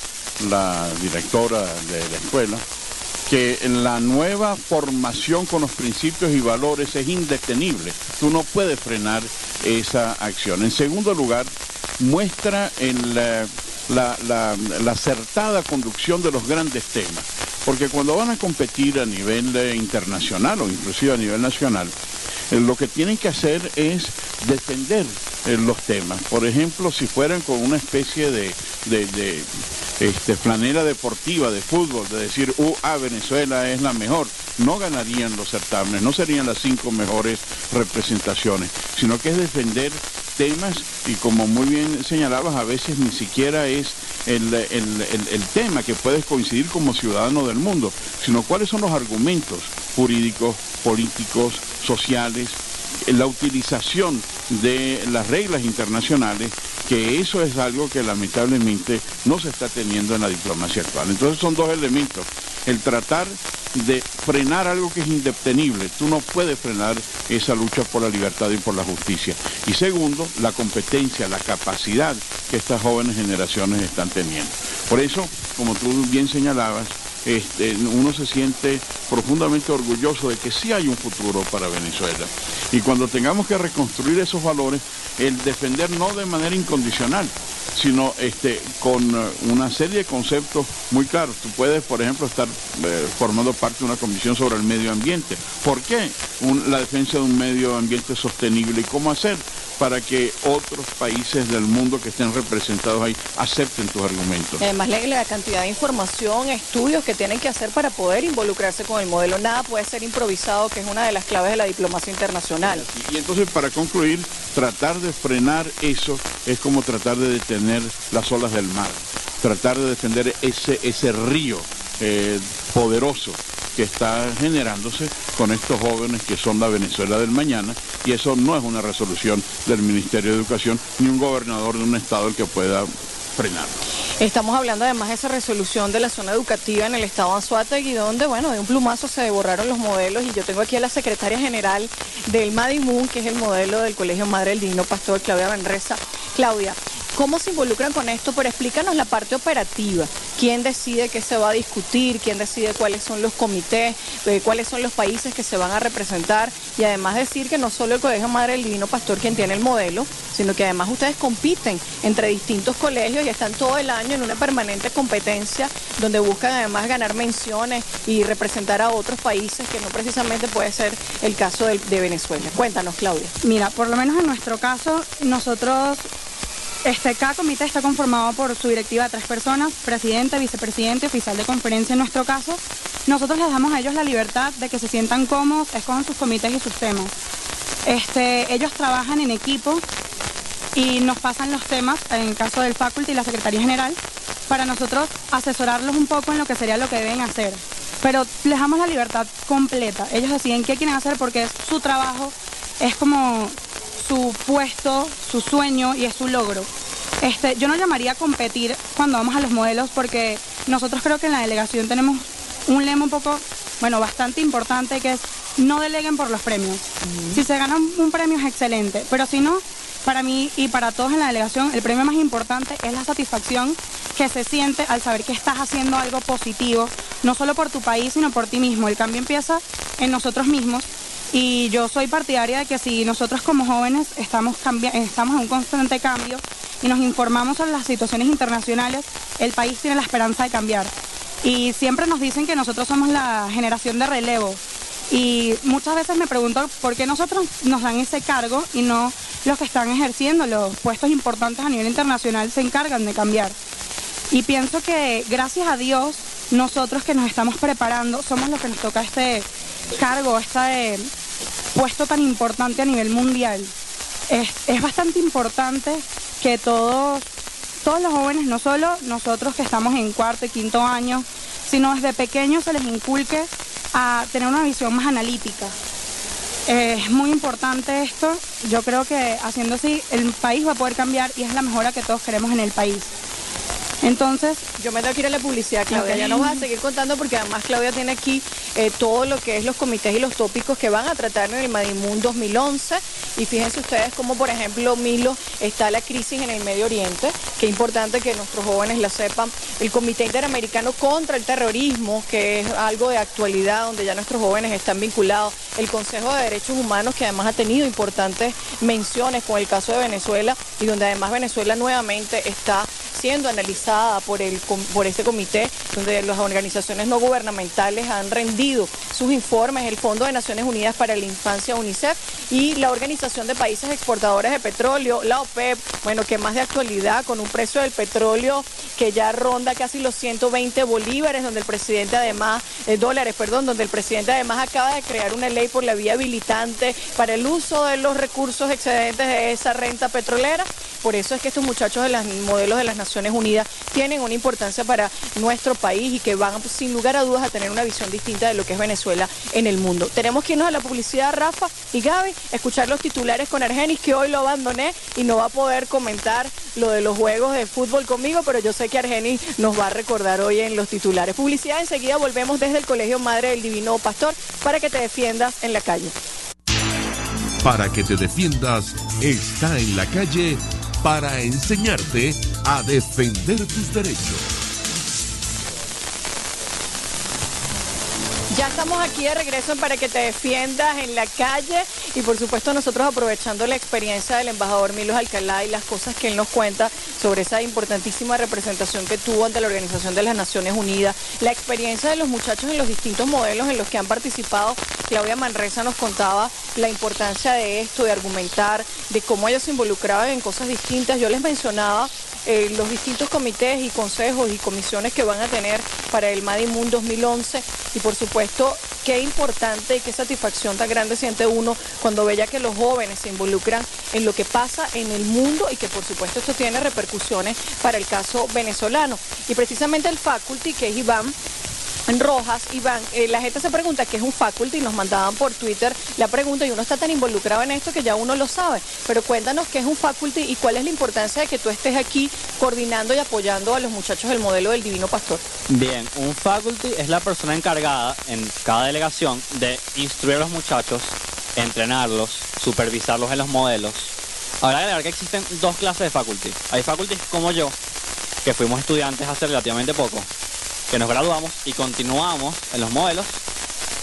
S5: la directora de la escuela que la nueva formación con los principios y valores es indetenible. Tú no puedes frenar esa acción. En segundo lugar, muestra la, acertada conducción de los grandes temas. Porque cuando van a competir a nivel eh, internacional o inclusive a nivel nacional, eh, lo que tienen que hacer es defender eh, los temas. Por ejemplo, si fueran con una especie de, este, flanera deportiva de fútbol, de decir, uh, ah, Venezuela es la mejor, no ganarían los certámenes, no serían las cinco mejores representaciones, sino que es defender temas y como muy bien señalabas, a veces ni siquiera es el, el, tema que puedes coincidir como ciudadano del mundo, sino cuáles son los argumentos jurídicos, políticos, sociales, la utilización de las reglas internacionales, que eso es algo que lamentablemente no se está teniendo en la diplomacia actual. Entonces son dos elementos. El tratar de frenar algo que es indetenible. Tú no puedes frenar esa lucha por la libertad y por la justicia. Y segundo, la competencia, la capacidad que estas jóvenes generaciones están teniendo. Por eso, como tú bien señalabas, este, uno se siente profundamente orgulloso de que sí hay un futuro para Venezuela. Y cuando tengamos que reconstruir esos valores, el defender no de manera incondicional, sino este, con eh, una serie de conceptos muy claros. Tú puedes, por ejemplo, estar eh, formando parte de una comisión sobre el medio ambiente. ¿Por qué la defensa de un medio ambiente sostenible y cómo hacer para que otros países del mundo que estén representados ahí acepten tus argumentos?
S3: Además, la cantidad de información, estudios que tienen que hacer para poder involucrarse con el modelo. Nada puede ser improvisado, que es una de las claves de la diplomacia internacional.
S5: Y entonces, para concluir, tratar de frenar eso es como tratar de detener las olas del mar, tratar de defender ese, ese río eh, poderoso que está generándose con estos jóvenes que son la Venezuela del mañana y eso no es una resolución del Ministerio de Educación ni un gobernador de un estado el que pueda frenarlo.
S3: Estamos hablando además de esa resolución de la zona educativa en el estado Anzuategui, donde, bueno, de un plumazo se borraron los modelos y yo tengo aquí a la secretaria general del Madimun, que es el modelo del Colegio Madre del Divino Pastor, Claudia Benreza. Claudia, ¿Cómo se involucran con esto? Pero explícanos la parte operativa. ¿Quién decide qué se va a discutir? ¿Quién decide cuáles son los comités? Eh, ¿Cuáles son los países que se van a representar? Y además decir que no solo el Colegio Madre del Divino Pastor quien tiene el modelo, sino que además ustedes compiten entre distintos colegios y están todo el año en una permanente competencia donde buscan además ganar menciones y representar a otros países que no precisamente puede ser el caso de, de Venezuela. Cuéntanos, Claudia.
S7: Mira, por lo menos en nuestro caso, nosotros este, cada comité está conformado por su directiva de tres personas, presidente, vicepresidente, oficial de conferencia en nuestro caso. Nosotros les damos a ellos la libertad de que se sientan cómodos, escojan sus comités y sus temas. Este, ellos trabajan en equipo y nos pasan los temas, en caso del faculty y la Secretaría General, para nosotros asesorarlos un poco en lo que sería lo que deben hacer. Pero les damos la libertad completa. Ellos deciden qué quieren hacer porque es su trabajo, es como su puesto, su sueño y es su logro. Este, yo no llamaría a competir cuando vamos a los modelos porque nosotros creo que en la delegación tenemos un lema un poco, bueno, bastante importante que es no deleguen por los premios. Si se gana un premio es excelente, pero si no, para mí y para todos en la delegación, el premio más importante es la satisfacción que se siente al saber que estás haciendo algo positivo, no solo por tu país, sino por ti mismo. El cambio empieza en nosotros mismos y yo soy partidaria de que si nosotros como jóvenes estamos, estamos en un constante cambio y nos informamos sobre las situaciones internacionales, el país tiene la esperanza de cambiar. Y siempre nos dicen que nosotros somos la generación de relevo. Y muchas veces me pregunto por qué nosotros nos dan ese cargo y no los que están ejerciendo los puestos importantes a nivel internacional se encargan de cambiar. Y pienso que gracias a Dios, nosotros que nos estamos preparando, somos los que nos toca este cargo, este puesto tan importante a nivel mundial. Es, bastante importante que todos, todos los jóvenes, no solo nosotros que estamos en cuarto y quinto año, sino desde pequeños se les inculque a tener una visión más analítica. Es muy importante esto. Yo creo que haciendo así el país va a poder cambiar y es la mejora que todos queremos en el país. Entonces,
S3: yo me tengo que ir a la publicidad, Claudia. Ya nos vas a seguir contando porque además Claudia tiene aquí eh, todo lo que es los comités y los tópicos que van a tratar en el Madimun 2011. Y fíjense ustedes como, por ejemplo, Milo, está la crisis en el Medio Oriente. Qué importante que nuestros jóvenes la sepan. El Comité Interamericano contra el Terrorismo, que es algo de actualidad, donde ya nuestros jóvenes están vinculados. El Consejo de Derechos Humanos, que además ha tenido importantes menciones con el caso de Venezuela y donde además Venezuela nuevamente está siendo analizada por, el, por este comité, donde las organizaciones no gubernamentales han rendido sus informes, el Fondo de Naciones Unidas para la Infancia, UNICEF, y la Organización de Países Exportadores de Petróleo, la OPEP, bueno, que más de actualidad, con un precio del petróleo que ya ronda casi los 120 bolívares, donde el presidente además, eh, dólares, perdón, donde el presidente además acaba de crear una ley por la vía habilitante para el uso de los recursos excedentes de esa renta petrolera. Por eso es que estos muchachos de los modelos de las Unidas tienen una importancia para nuestro país y que van sin lugar a dudas a tener una visión distinta de lo que es Venezuela en el mundo. Tenemos que irnos a la publicidad, Rafa y Gaby, escuchar los titulares con Argenis, que hoy lo abandoné y no va a poder comentar lo de los juegos de fútbol conmigo, pero yo sé que Argenis nos va a recordar hoy en los titulares. Publicidad, enseguida volvemos desde el Colegio Madre del Divino Pastor para que te defiendas en la calle.
S2: Para que te defiendas, está en la calle para enseñarte a defender tus derechos.
S3: Ya estamos aquí de regreso para que te defiendas en la calle y por supuesto nosotros aprovechando la experiencia del embajador Milos Alcalá y las cosas que él nos cuenta sobre esa importantísima representación que tuvo ante la Organización de las Naciones Unidas, la experiencia de los muchachos en los distintos modelos en los que han participado. Claudia Manresa nos contaba la importancia de esto, de argumentar, de cómo ellos se involucraban en cosas distintas. Yo les mencionaba eh, los distintos comités y consejos y comisiones que van a tener para el Madimun 2011 y por supuesto qué importante y qué satisfacción tan grande siente uno cuando ve ya que los jóvenes se involucran en lo que pasa en el mundo y que por supuesto esto tiene repercusiones para el caso venezolano. Y precisamente el faculty, que es Iván, Rojas, Iván, eh, la gente se pregunta qué es un faculty, nos mandaban por Twitter la pregunta y uno está tan involucrado en esto que ya uno lo sabe. Pero cuéntanos qué es un faculty y cuál es la importancia de que tú estés aquí coordinando y apoyando a los muchachos del modelo del Divino Pastor.
S4: Bien, un faculty es la persona encargada en cada delegación de instruir a los muchachos, entrenarlos, supervisarlos en los modelos. Ahora agregar que existen dos clases de faculty. Hay faculties como yo, que fuimos estudiantes hace relativamente poco, que nos graduamos y continuamos en los modelos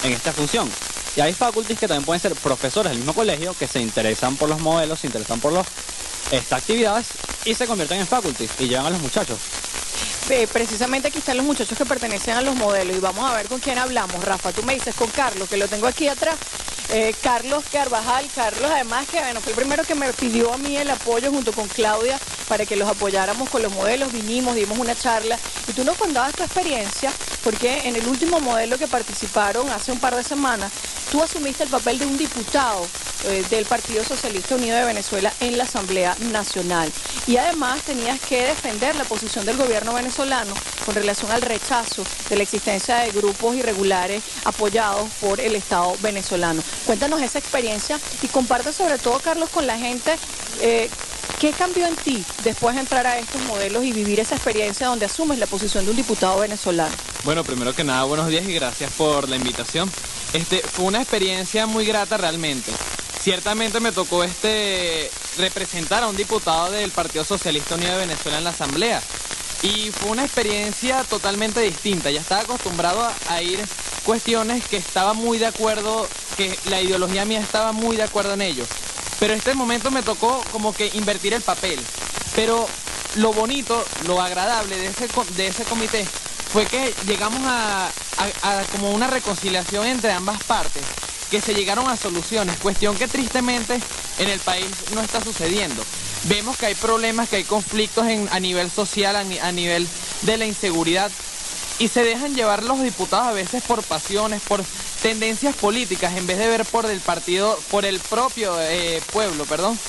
S4: en esta función. Y hay faculties que también pueden ser profesores del mismo colegio que se interesan por los modelos, se interesan por los, estas actividades y se convierten en faculties y llevan a los muchachos.
S3: Precisamente aquí están los muchachos que pertenecen a los modelos y vamos a ver con quién hablamos. Rafa, tú me dices con Carlos, que lo tengo aquí atrás. Eh, Carlos Carvajal, Carlos además que bueno, fue el primero que me pidió a mí el apoyo junto con Claudia para que los apoyáramos con los modelos, vinimos, dimos una charla y tú nos contabas tu experiencia porque en el último modelo que participaron hace un par de semanas, tú asumiste el papel de un diputado eh, del Partido Socialista Unido de Venezuela en la Asamblea Nacional y además tenías que defender la posición del gobierno venezolano con relación al rechazo de la existencia de grupos irregulares apoyados por el Estado venezolano. Cuéntanos esa experiencia y comparte sobre todo, Carlos, con la gente eh, qué cambió en ti después de entrar a estos modelos y vivir esa experiencia donde asumes la posición de un diputado venezolano.
S8: Primero que nada, buenos días y gracias por la invitación. Este, fue una experiencia muy grata realmente. Ciertamente me tocó este representar a un diputado del Partido Socialista Unido de Venezuela en la Asamblea. Y fue una experiencia totalmente distinta. Ya estaba acostumbrado a, a ir cuestiones que estaba muy de acuerdo, que la ideología mía estaba muy de acuerdo en ello. Pero este momento me tocó como que invertir el papel. Pero lo bonito, lo agradable de ese, de ese comité fue que llegamos a, a, a como una reconciliación entre ambas partes que se llegaron a soluciones, cuestión que tristemente en el país no está sucediendo. Vemos que hay problemas, que hay conflictos en, a nivel social, a, a nivel de la inseguridad, y se dejan llevar los diputados a veces por pasiones, por tendencias políticas, en vez de ver por el partido, por el propio eh, pueblo, perdón,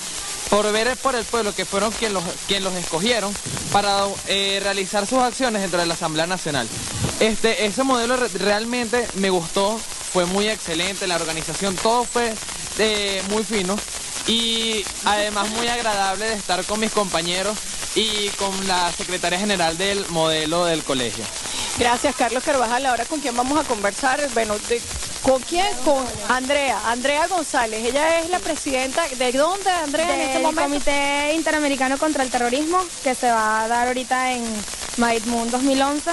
S8: por ver por el pueblo que fueron quien los, los escogieron para eh, realizar sus acciones dentro de la Asamblea Nacional. Este, ese modelo re realmente me gustó, fue muy excelente, la organización, todo fue eh, muy fino y además muy agradable de estar con mis compañeros y con la secretaria general del modelo del colegio.
S3: Gracias, Carlos Carvajal. Ahora, ¿con quién vamos a conversar? Bueno, de, ¿con quién? Con Andrea, Andrea González. Ella es la presidenta, ¿de dónde, Andrea,
S9: Del
S3: en este momento?
S9: Comité Interamericano contra el Terrorismo, que se va a dar ahorita en Moon 2011.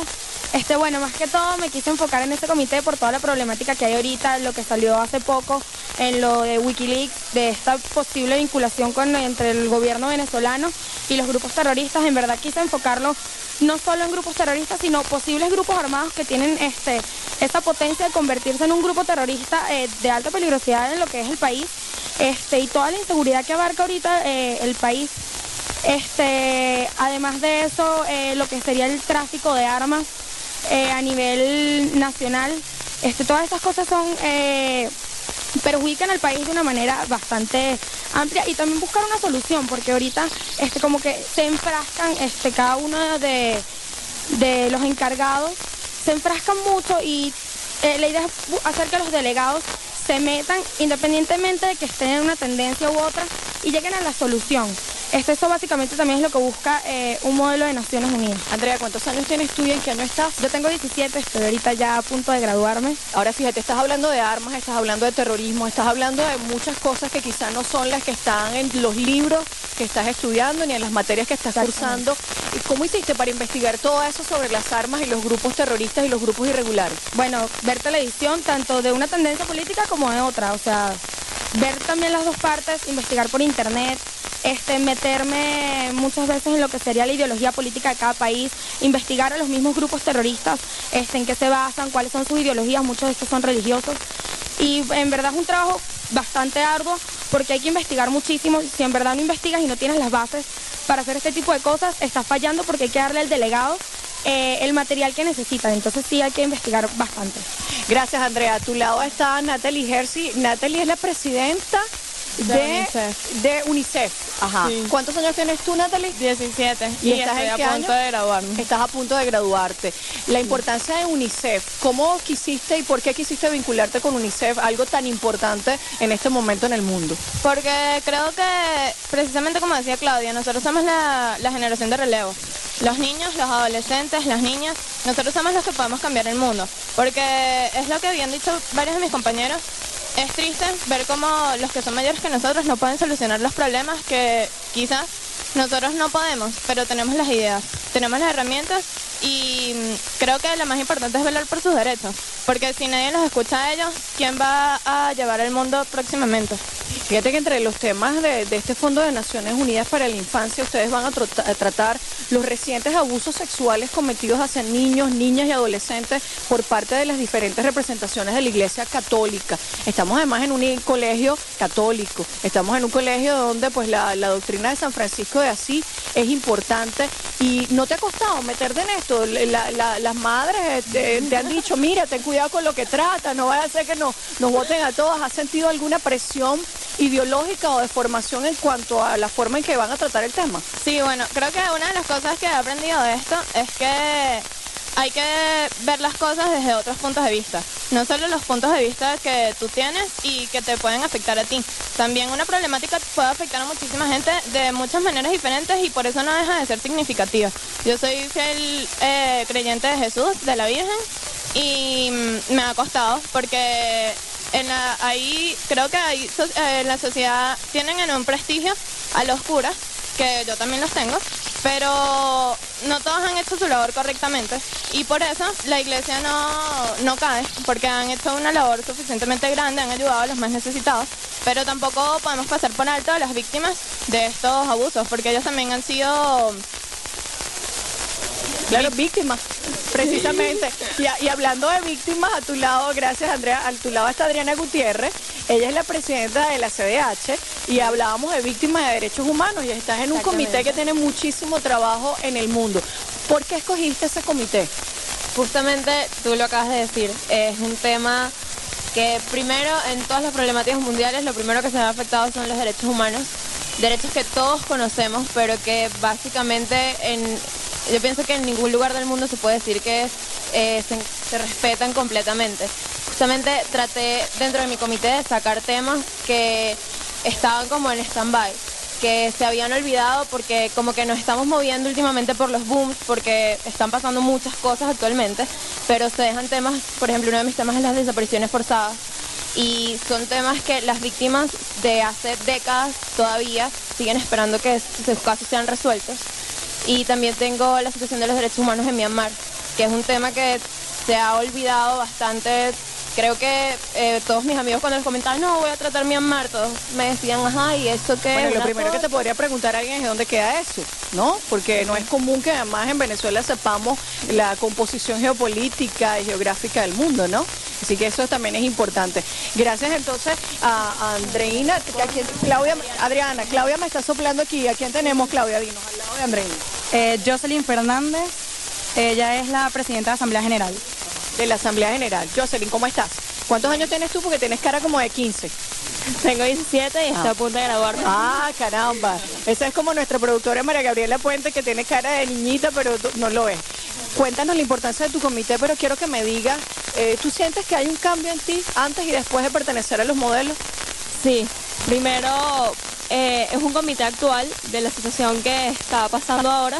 S9: Este, bueno, más que todo me quise enfocar en este comité por toda la problemática que hay ahorita, lo que salió hace poco en lo de Wikileaks, de esta posible vinculación con, entre el gobierno venezolano y los grupos terroristas. En verdad quise enfocarlo no solo en grupos terroristas, sino posibles grupos armados que tienen este, esta potencia de convertirse en un grupo terrorista eh, de alta peligrosidad en lo que es el país este, y toda la inseguridad que abarca ahorita eh, el país. Este, además de eso, eh, lo que sería el tráfico de armas eh, a nivel nacional, este, todas estas cosas son eh, perjudican al país de una manera bastante amplia y también buscar una solución, porque ahorita este, como que se enfrascan cada uno de, los encargados, se enfrascan mucho y la idea es hacer que los delegados se metan independientemente de que estén en una tendencia u otra y lleguen a la solución. Este, eso básicamente también es lo que busca eh, un modelo de Naciones Unidas.
S3: Andrea, ¿cuántos años tienes tú y en qué año estás?
S9: Yo tengo 17, estoy ahorita ya a punto de graduarme.
S3: Ahora fíjate, estás hablando de armas, estás hablando de terrorismo, estás hablando de muchas cosas que quizás no son las que están en los libros que estás estudiando ni en las materias que estás cursando. ¿Y ¿Cómo hiciste para investigar todo eso sobre las armas y los grupos terroristas y los grupos irregulares?
S9: Bueno, ver televisión tanto de una tendencia política como de otra, o sea, ver también las dos partes, investigar por internet, este, meterme muchas veces en lo que sería la ideología política de cada país, investigar a los mismos grupos terroristas, este, en qué se basan, cuáles son sus ideologías, muchos de estos son religiosos. Y en verdad es un trabajo bastante arduo porque hay que investigar muchísimo. Si en verdad no investigas y no tienes las bases para hacer este tipo de cosas, estás fallando porque hay que darle al delegado eh, el material que necesita. Entonces sí hay que investigar bastante.
S3: Gracias, Andrea. A tu lado está Natalie Herzi. Natalie es la presidenta
S10: De
S3: de,
S10: UNICEF.
S3: de UNICEF. Ajá.
S10: Sí.
S3: ¿Cuántos años tienes tú, Natalie?
S10: 17.
S3: ¿Y,
S10: Y,
S3: estás
S10: estoy
S3: en
S10: a punto
S3: año?
S10: de graduarme.
S3: Estás a punto de graduarte. La importancia de UNICEF. ¿Cómo quisiste y por qué quisiste vincularte con UNICEF, algo tan importante en este momento en el mundo?
S10: Porque creo que, precisamente como decía Claudia, nosotros somos la, la generación de relevo. Los niños, los adolescentes, las niñas, nosotros somos los que podemos cambiar el mundo. Porque es lo que habían dicho varios de mis compañeros. Es triste ver cómo los que son mayores que nosotros no pueden solucionar los problemas que quizás nosotros no podemos, pero tenemos las ideas, tenemos las herramientas y mm, creo que lo más importante es velar por sus derechos. Porque si nadie los escucha a ellos, ¿quién va a llevar el mundo próximamente?
S3: Fíjate que entre los temas de, este Fondo de Naciones Unidas para la Infancia, ustedes van a, tratar los recientes abusos sexuales cometidos hacia niños, niñas y adolescentes por parte de las diferentes representaciones de la Iglesia Católica. Estamos además en un colegio católico, estamos en un colegio donde pues la doctrina de San Francisco de Asís es importante y no te ha costado meterte en esto. La- la- las madres eh, te, han dicho, mira, ten cuidado con lo que trata, no vaya a ser que nos, nos voten a todas. ¿Has sentido alguna presión ideológica o de formación en cuanto a la forma en que van a tratar el tema?
S10: Sí, bueno, creo que una de las cosas que he aprendido de esto es que hay que ver las cosas desde otros puntos de vista. No solo los puntos de vista que tú tienes y que te pueden afectar a ti. También una problemática puede afectar a muchísima gente de muchas maneras diferentes y por eso no deja de ser significativa. Yo soy fiel eh, creyente de Jesús, de la Virgen, y mm, me ha costado porque ahí creo que ahí, eh, la sociedad tienen en un prestigio a los curas, que yo también los tengo, pero no todos han hecho su labor correctamente y por eso la iglesia no, no cae, porque han hecho una labor suficientemente grande, han ayudado a los más necesitados, pero tampoco podemos pasar por alto a las víctimas de estos abusos, porque ellos también han sido
S3: Claro, víctimas, precisamente. Y, hablando de víctimas, a tu lado, gracias Andrea, a tu lado está Adriana Gutiérrez. Ella es la presidenta de la CDH y hablábamos de víctimas de derechos humanos y estás en un comité que tiene muchísimo trabajo en el mundo. ¿Por qué escogiste ese comité?
S10: Justamente tú lo acabas de decir, es un tema que primero en todas las problemáticas mundiales lo primero que se ve afectado son los derechos humanos, derechos que todos conocemos, pero que básicamente en, yo pienso que en ningún lugar del mundo se puede decir que eh, se, se respetan completamente. Justamente traté dentro de mi comité de sacar temas que estaban como en stand-by que se habían olvidado porque como que nos estamos moviendo últimamente por los booms, porque están pasando muchas cosas actualmente, pero se dejan temas, por ejemplo, uno de mis temas es las desapariciones forzadas. Y son temas que las víctimas de hace décadas todavía siguen esperando que sus casos sean resueltos. Y también tengo la situación de los derechos humanos en Myanmar, que es un tema que se ha olvidado bastante. Creo que eh, todos mis amigos cuando les comentaba, no, voy a tratar Myanmar, todos me decían, ajá, ¿y eso qué?
S3: Bueno, lo primero que te
S10: cosa".
S3: podría preguntar a alguien es dónde queda eso, ¿no? Porque no es común que además en Venezuela sepamos la composición geopolítica y geográfica del mundo, ¿no? Así que eso también es importante. Gracias entonces a Andreina, a quien- Claudia, Adriana, Claudia me está soplando aquí. ¿A quién tenemos, Claudia? Dinos, al lado de Andreina.
S7: Eh, Jocelyn Fernández, ella es la presidenta de la Asamblea General.
S3: De la Asamblea General. Jocelyn, ¿cómo estás? ¿Cuántos años tienes tú? Porque tienes cara como de 15.
S10: Tengo 17 y estoy a punto de graduarme.
S3: Ah, caramba. Esa es como nuestra productora María Gabriela Puente, que tiene cara de niñita, pero no lo es. Cuéntanos la importancia de tu comité, pero quiero que me digas, eh, ¿tú sientes que hay un cambio en ti antes y después de pertenecer a los modelos?
S10: Sí, primero eh, es un comité actual de la situación que está pasando ahora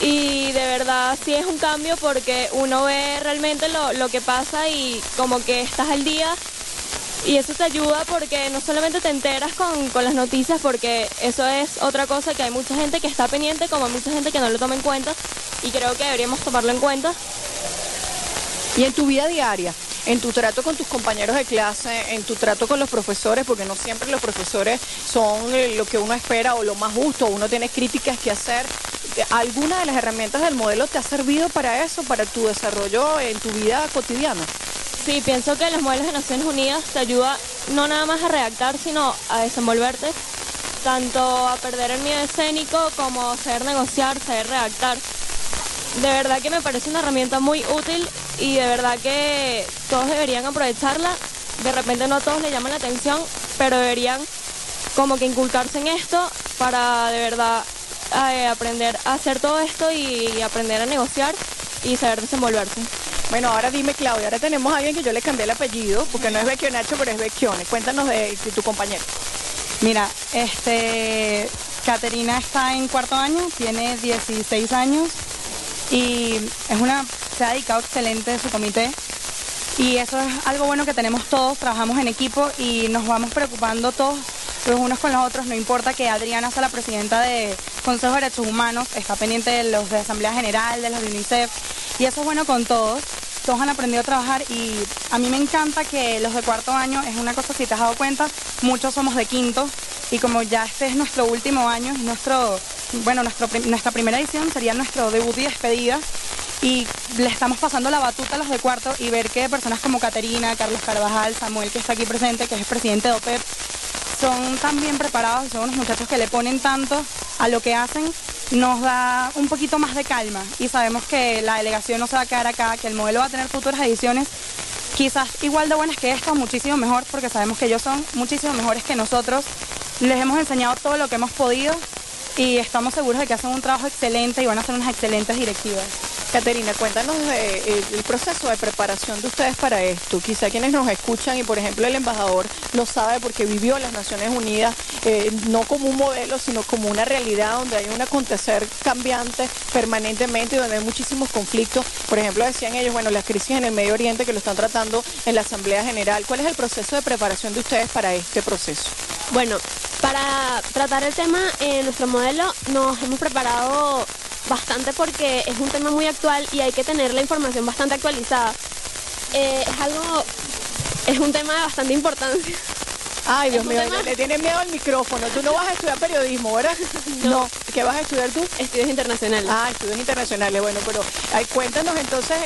S10: y de verdad sí es un cambio porque uno ve realmente lo, lo que pasa y como que estás al día Y eso te ayuda porque no solamente te enteras con, con, las noticias, porque eso es otra cosa que hay mucha gente que está pendiente, como mucha gente que no lo toma en cuenta, y creo que deberíamos tomarlo en cuenta.
S3: Y en tu vida diaria, en tu trato con tus compañeros de clase, en tu trato con los profesores, porque no siempre los profesores son eh, lo que uno espera o lo más justo, uno tiene críticas que hacer. ¿Alguna de las herramientas del modelo te ha servido para eso, para tu desarrollo en tu vida cotidiana?
S10: Sí, pienso que los modelos de Naciones Unidas te ayuda no nada más a redactar, sino a desenvolverte, tanto a perder el miedo escénico como saber negociar, saber redactar. De verdad que me parece una herramienta muy útil y de verdad que todos deberían aprovecharla. De repente no a todos le llaman la atención, pero deberían como que inculcarse en esto para de verdad eh, aprender a hacer todo esto y aprender a negociar y saber desenvolverse.
S3: Bueno, ahora dime, Claudia, ahora tenemos a alguien que yo le cambié el apellido, porque no es Nacho, pero es Vecchione. Cuéntanos de, de, tu compañero.
S7: Mira, este, Caterina está en cuarto año, tiene 16 años y es una, se ha dedicado excelente su comité y eso es algo bueno que tenemos todos, trabajamos en equipo y nos vamos preocupando todos los unos con los otros, no importa que Adriana sea la presidenta de Consejo de Derechos Humanos, está pendiente de los de Asamblea General, de los de UNICEF y eso es bueno con todos. Todos han aprendido a trabajar y a mí me encanta que los de cuarto año, es una cosa si te has dado cuenta, muchos somos de quinto y como ya este es nuestro último año, nuestro, bueno, nuestro, nuestra primera edición sería nuestro debut y despedida y le estamos pasando la batuta a los de cuarto y ver que personas como Caterina, Carlos Carvajal, Samuel que está aquí presente, que es el presidente de OPEP, son tan bien preparados, son unos muchachos que le ponen tanto a lo que hacen, nos da un poquito más de calma y sabemos que la delegación no se va a quedar acá, que el modelo va a tener futuras ediciones quizás igual de buenas que esta, muchísimo mejor, porque sabemos que ellos son muchísimo mejores que nosotros. Les hemos enseñado todo lo que hemos podido y estamos seguros de que hacen un trabajo excelente y van a ser unas excelentes directivas.
S3: Caterina, cuéntanos eh, el proceso de preparación de ustedes para esto. Quizá quienes nos escuchan y por ejemplo el embajador lo sabe porque vivió en las Naciones Unidas eh, no como un modelo, sino como una realidad donde hay un acontecer cambiante permanentemente y donde hay muchísimos conflictos. Por ejemplo, decían ellos, bueno, las crisis en el Medio Oriente que lo están tratando en la Asamblea General. ¿Cuál es el proceso de preparación de ustedes para este proceso?
S10: Bueno, para tratar el tema en nuestro modelo nos hemos preparado bastante porque es un tema muy actual y hay que tener la información bastante actualizada. Eh, es algo, es un tema de bastante importancia.
S3: Ay, Dios mío, le tienes miedo al micrófono. Tú no vas a estudiar periodismo, ¿verdad? No. ¿Qué vas a estudiar tú?
S10: Estudios internacionales.
S3: Ah, estudios internacionales. Bueno, pero cuéntanos entonces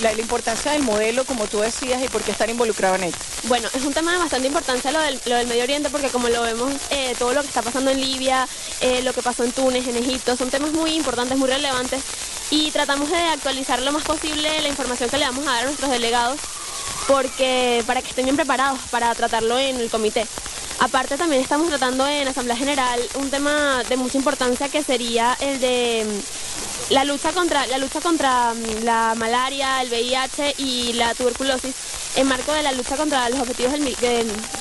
S3: la, importancia del modelo, como tú decías, y por qué estar involucrado en él.
S10: Bueno, es un tema de bastante importancia lo del, lo del Medio Oriente, porque como lo vemos, eh, todo lo que está pasando en Libia, eh, lo que pasó en Túnez, en Egipto, son temas muy importantes, muy relevantes, y tratamos de actualizar lo más posible la información que le vamos a dar a nuestros delegados porque para que estén bien preparados para tratarlo en el comité. Aparte también estamos tratando en Asamblea General un tema de mucha importancia que sería el de mm, la lucha contra la lucha contra mm, la malaria, el VIH y la tuberculosis en marco de la lucha contra los objetivos del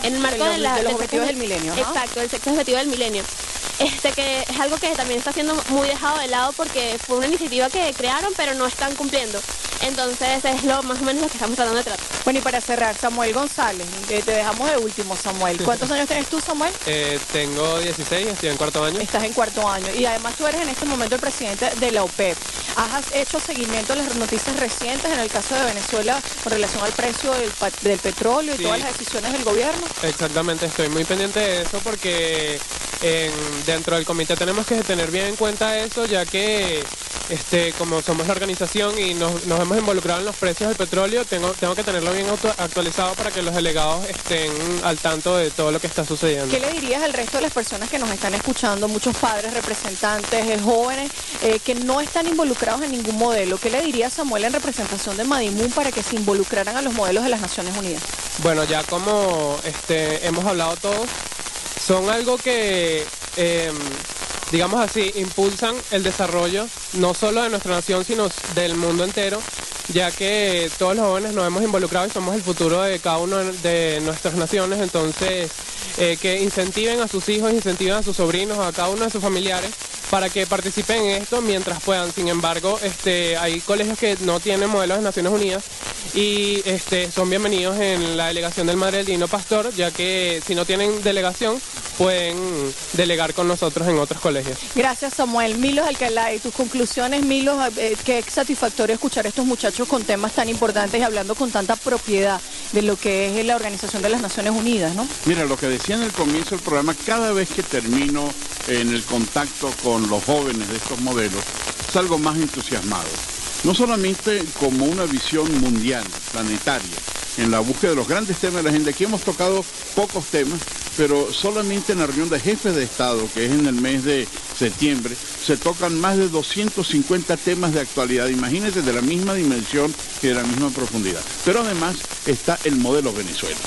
S10: en el marco de,
S3: los objetivos del milenio.
S10: Exacto, el sexo objetivo del milenio. Este que es algo que también está siendo muy dejado de lado porque fue una iniciativa que crearon pero no están cumpliendo. Entonces es lo más o menos lo que estamos tratando de tratar.
S3: Bueno, y para cerrar, Samuel González, eh, te dejamos de último, Samuel. ¿Cuántos años tienes tú, Samuel?
S11: Eh, tengo 16, estoy en cuarto año.
S3: Estás en cuarto año y además tú eres en este momento el presidente de la OPEP. ¿Has hecho seguimiento a las noticias recientes en el caso de Venezuela con relación al precio del, petróleo y todas las decisiones del gobierno?
S11: Exactamente, estoy muy pendiente de eso porque dentro del comité tenemos que tener bien en cuenta eso, ya que este, como somos la organización y nos, hemos involucrado en los precios del petróleo, tengo, tengo que tenerlo bien actualizado para que los delegados estén al tanto de todo lo que está sucediendo.
S3: ¿Qué le dirías al resto de las personas que nos están escuchando, muchos padres, representantes, eh, jóvenes, eh, que no están involucrados en ningún modelo? ¿Qué le diría Samuel en representación de Madimun para que se involucraran a los modelos de las Naciones Unidas?
S11: Bueno, ya como este, hemos hablado todos, son algo que, em, digamos así, impulsan el desarrollo no solo de nuestra nación, sino del mundo entero, ya que todos los jóvenes nos hemos involucrado y somos el futuro de cada una de nuestras naciones, entonces eh, que incentiven a sus hijos, incentiven a sus sobrinos, a cada uno de sus familiares para que participen en esto mientras puedan. Sin embargo, este, hay colegios que no tienen modelos de Naciones Unidas y este, son bienvenidos en la delegación del Madre del Dino Pastor, ya que si no tienen delegación pueden delegar con nosotros en otros colegios.
S3: Gracias Samuel. Milos Alcalá, y tus conclusiones, Milos, eh, qué satisfactorio escuchar a estos muchachos con temas tan importantes y hablando con tanta propiedad de lo que es la Organización de las Naciones Unidas, ¿no?
S5: Mira, lo que decía en el comienzo del programa, cada vez que termino en el contacto con los jóvenes de estos modelos, salgo más entusiasmado. No solamente como una visión mundial, planetaria, en la búsqueda de los grandes temas de la agenda. Aquí hemos tocado pocos temas, pero solamente en la reunión de jefes de Estado, que es en el mes de septiembre, se tocan más de 250 temas de actualidad. Imagínense de la misma dimensión y de la misma profundidad. Pero además está el modelo Venezuela.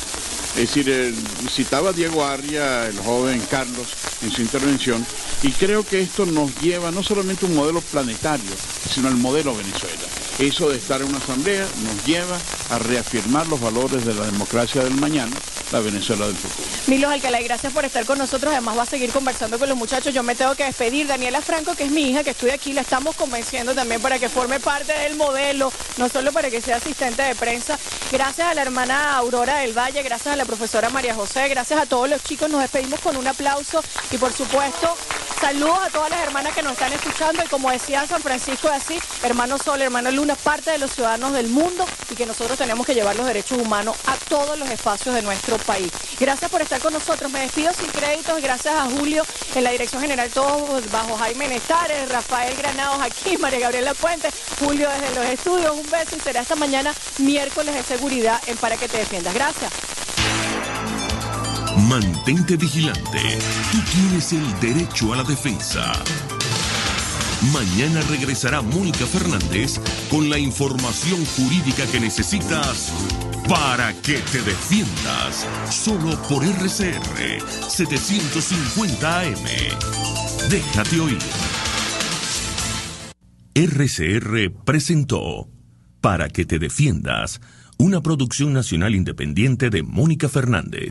S5: Es decir, citaba Diego Arria, el joven Carlos, en su intervención, y creo que esto nos lleva no solamente a un modelo planetario, sino al modelo Venezuela. Eso de estar en una asamblea nos lleva a reafirmar los valores de la democracia del mañana la Venezuela del futuro.
S3: Milos Alcalá, gracias por estar con nosotros. Además va a seguir conversando con los muchachos. Yo me tengo que despedir. Daniela Franco, que es mi hija, que estoy aquí, la estamos convenciendo también para que forme parte del modelo, no solo para que sea asistente de prensa. Gracias a la hermana Aurora del Valle, gracias a la profesora María José, gracias a todos los chicos. Nos despedimos con un aplauso y por supuesto saludos a todas las hermanas que nos están escuchando y como decía San Francisco así, hermano Sol, hermano Luna, parte de los ciudadanos del mundo y que nosotros tenemos que llevar los derechos humanos a todos los espacios de nuestro país. Gracias por estar con nosotros. Me despido sin créditos. Gracias a Julio en la dirección general, todos bajo Jaime Nestares, Rafael Granados aquí, María Gabriela Puente, Julio desde los estudios. Un beso y será esta mañana miércoles de seguridad en Para que te defiendas. Gracias.
S2: Mantente vigilante. Tú tienes el derecho a la defensa. Mañana regresará Mónica Fernández con la información jurídica que necesitas para que te defiendas. Solo por RCR 750 AM. Déjate oír. RCR presentó Para que te defiendas, una producción nacional independiente de Mónica Fernández.